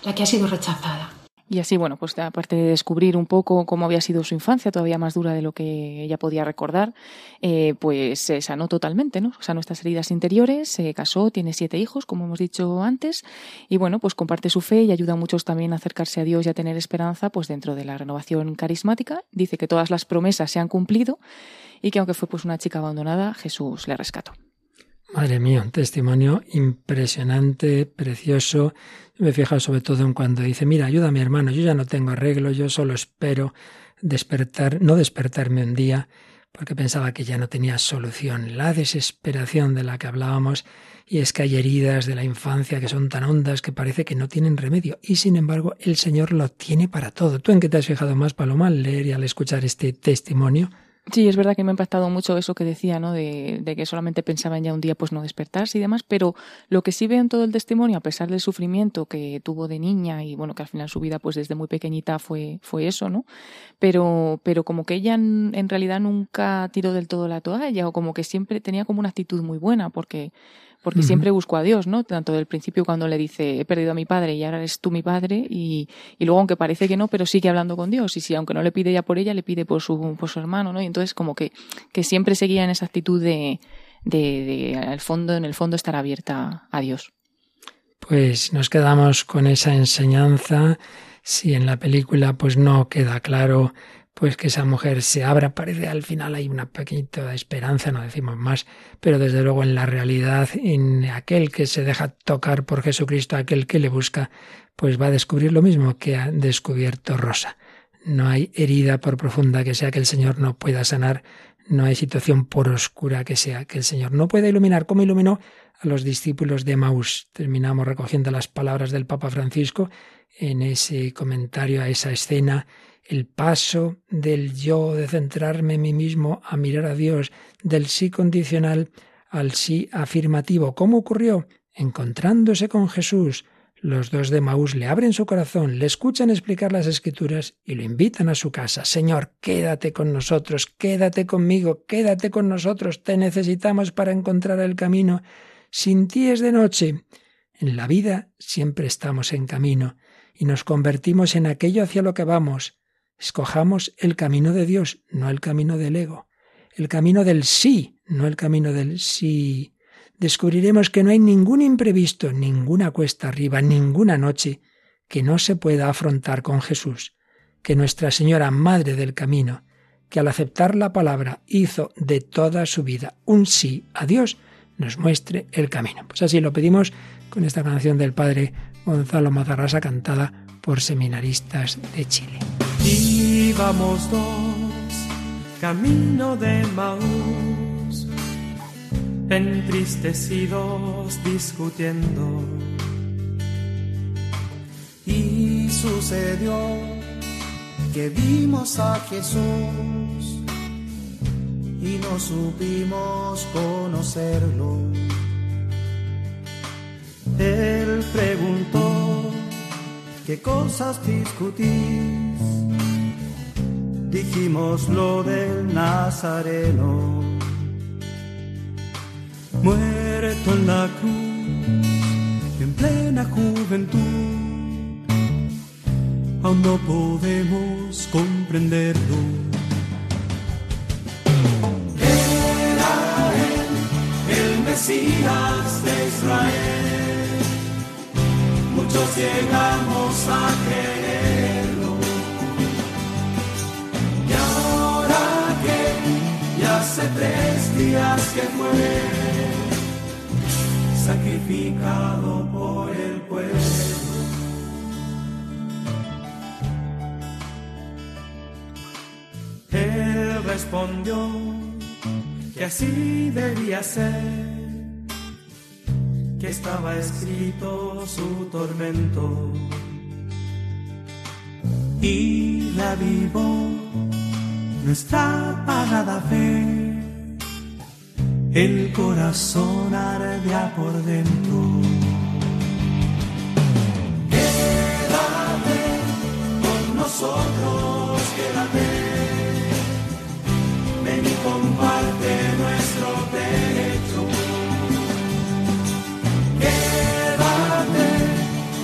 La que ha sido rechazada. Y así, bueno, pues aparte de descubrir un poco cómo había sido su infancia, todavía más dura de lo que ella podía recordar, eh, pues se sanó totalmente, ¿no? Sanó estas heridas interiores, se casó, tiene siete hijos, como hemos dicho antes, y bueno, pues comparte su fe y ayuda a muchos también a acercarse a Dios y a tener esperanza, pues dentro de la renovación carismática. Dice que todas las promesas se han cumplido y que aunque fue pues una chica abandonada, Jesús le rescató. Madre mía, un testimonio impresionante, precioso. Me he fijado sobre todo en cuando dice, mira, ayúdame hermano, yo ya no tengo arreglo, yo solo espero despertar, no despertarme un día, porque pensaba que ya no tenía solución. La desesperación de la que hablábamos, y es que hay heridas de la infancia que son tan hondas que parece que no tienen remedio, y sin embargo el Señor lo tiene para todo. ¿Tú en qué te has fijado más, Paloma, al leer y al escuchar este testimonio? Sí, es verdad que me ha impactado mucho eso que decía, ¿no? De, que solamente pensaba en ya un día pues no despertarse y demás, pero lo que sí veo en todo el testimonio, a pesar del sufrimiento que tuvo de niña y bueno, que al final su vida pues desde muy pequeñita fue, fue eso, ¿no? Pero, pero como que ella en, en realidad nunca tiró del todo la toalla o como que siempre tenía como una actitud muy buena porque porque siempre buscó a Dios, ¿no? Tanto del principio cuando le dice, he perdido a mi padre y ahora eres tú mi padre, y, y luego aunque parece que no, pero sigue hablando con Dios, y si aunque no le pide ya por ella, le pide por su, por su hermano, ¿no? Y entonces como que, que siempre seguía en esa actitud de, de, de, al fondo, en el fondo estar abierta a Dios. Pues nos quedamos con esa enseñanza si en la película pues no queda claro pues que esa mujer se abra, parece al final hay una pequeñita esperanza, no decimos más, pero desde luego en la realidad, en aquel que se deja tocar por Jesucristo, aquel que le busca, pues va a descubrir lo mismo que ha descubierto Rosa. No hay herida por profunda que sea que el Señor no pueda sanar, no hay situación por oscura que sea que el Señor no pueda iluminar, como iluminó a los discípulos de Maús. Terminamos recogiendo las palabras del Papa Francisco en ese comentario a esa escena el paso del yo, de centrarme en mí mismo, a mirar a Dios, del sí condicional al sí afirmativo. ¿Cómo ocurrió? Encontrándose con Jesús, los dos de Maús le abren su corazón, le escuchan explicar las escrituras y lo invitan a su casa. Señor, quédate con nosotros, quédate conmigo, quédate con nosotros, te necesitamos para encontrar el camino. Sin ti es de noche. En la vida siempre estamos en camino y nos convertimos en aquello hacia lo que vamos. Escojamos el camino de Dios, no el camino del ego. El camino del sí, no el camino del sí. Descubriremos que no hay ningún imprevisto, ninguna cuesta arriba, ninguna noche que no se pueda afrontar con Jesús, que Nuestra Señora, Madre del Camino, que al aceptar la palabra hizo de toda su vida un sí a Dios, nos muestre el camino. Pues así lo pedimos con esta canción del Padre Gonzalo Mazarrasa cantada por seminaristas de Chile. Íbamos dos, camino de Maús, entristecidos discutiendo. Y sucedió que vimos a Jesús y no supimos conocerlo. Él preguntó, ¿qué cosas discutís? Dijimos lo del Nazareno, muerto en la cruz, en plena juventud, aún no podemos comprenderlo. Era él, el Mesías de Israel, muchos llegamos a creer días que fue sacrificado por el pueblo. Él respondió que así debía ser, que estaba escrito su tormento y la vivo nuestra apagada fe, el corazón ardea por dentro. Quédate con nosotros, quédate, ven y comparte nuestro techo. Quédate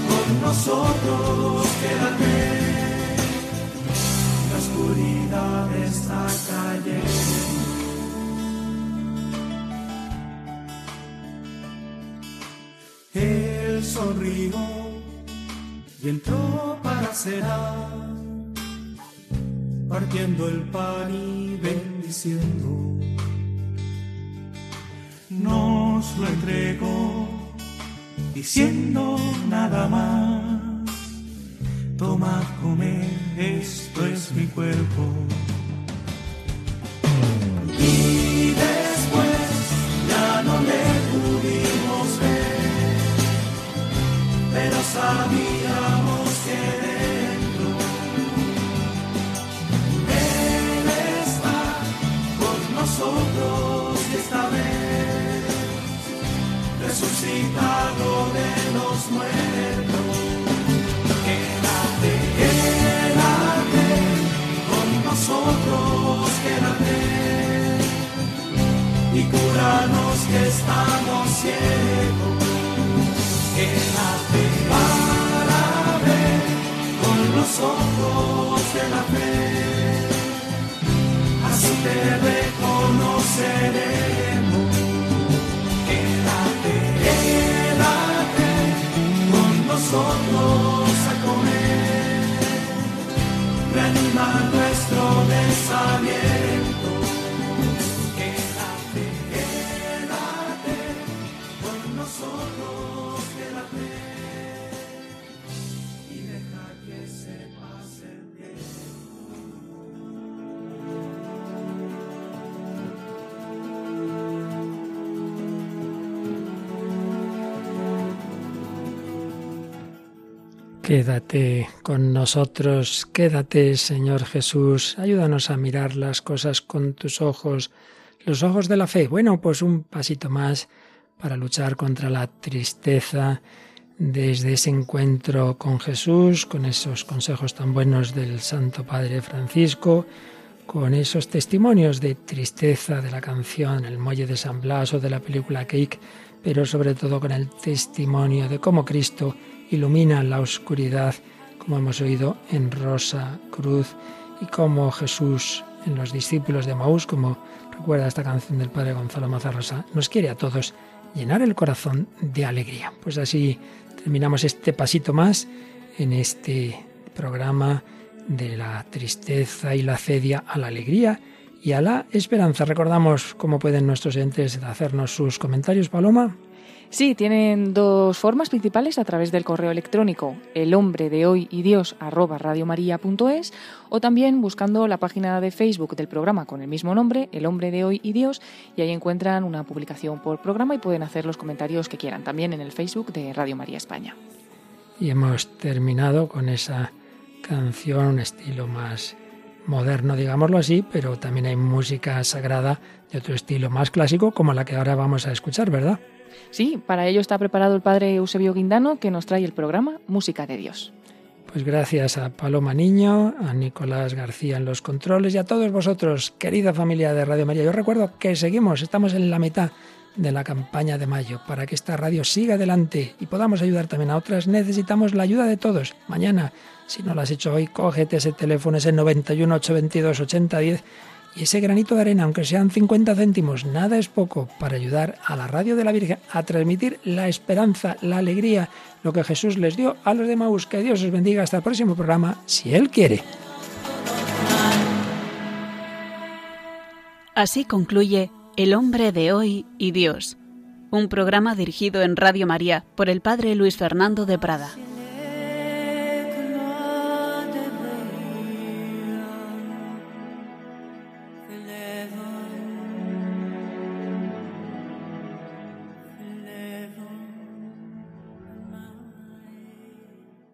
con nosotros, quédate oscuridad esta calle. Sonrió y entró para cenar, partiendo el pan y bendiciendo. Nos lo entregó diciendo nada más Toma, comer, esto es mi cuerpo. Sabíamos que dentro Él está con nosotros esta vez resucitado de los muertos. nosotros quédate y cúranos que estamos ciegos. los ojos de la fe, así te reconoceremos. Quédate, quédate con nosotros a comer, reanima nuestro desaliento. Quédate con nosotros, quédate Señor Jesús, ayúdanos a mirar las cosas con tus ojos, los ojos de la fe. Bueno, pues un pasito más para luchar contra la tristeza desde ese encuentro con Jesús, con esos consejos tan buenos del Santo Padre Francisco, con esos testimonios de tristeza de la canción El Muelle de San Blas o de la película Cake, pero sobre todo con el testimonio de cómo Cristo ilumina la oscuridad, como hemos oído en Rosa Cruz, y como Jesús en los discípulos de Maús, como recuerda esta canción del Padre Gonzalo Mazarrosa, nos quiere a todos llenar el corazón de alegría. Pues así terminamos este pasito más en este programa de la tristeza y la cedia a la alegría y a la esperanza. Recordamos cómo pueden nuestros entes hacernos sus comentarios, Paloma. Sí, tienen dos formas principales a través del correo electrónico el hombre de hoy y Dios radiomaria.es o también buscando la página de Facebook del programa con el mismo nombre, El hombre de hoy y Dios, y ahí encuentran una publicación por programa y pueden hacer los comentarios que quieran también en el Facebook de Radio María España. Y hemos terminado con esa canción, un estilo más moderno, digámoslo así, pero también hay música sagrada de otro estilo más clásico, como la que ahora vamos a escuchar, ¿verdad? Sí, para ello está preparado el padre Eusebio Guindano, que nos trae el programa Música de Dios. Pues gracias a Paloma Niño, a Nicolás García en los controles y a todos vosotros, querida familia de Radio María. Yo recuerdo que seguimos, estamos en la mitad de la campaña de mayo. Para que esta radio siga adelante y podamos ayudar también a otras, necesitamos la ayuda de todos. Mañana, si no lo has hecho hoy, cógete ese teléfono, ese 91 822 8010 y ese granito de arena, aunque sean 50 céntimos, nada es poco para ayudar a la radio de la Virgen a transmitir la esperanza, la alegría, lo que Jesús les dio a los de Maús. Que Dios os bendiga hasta el próximo programa, si Él quiere. Así concluye El hombre de hoy y Dios, un programa dirigido en Radio María por el Padre Luis Fernando de Prada.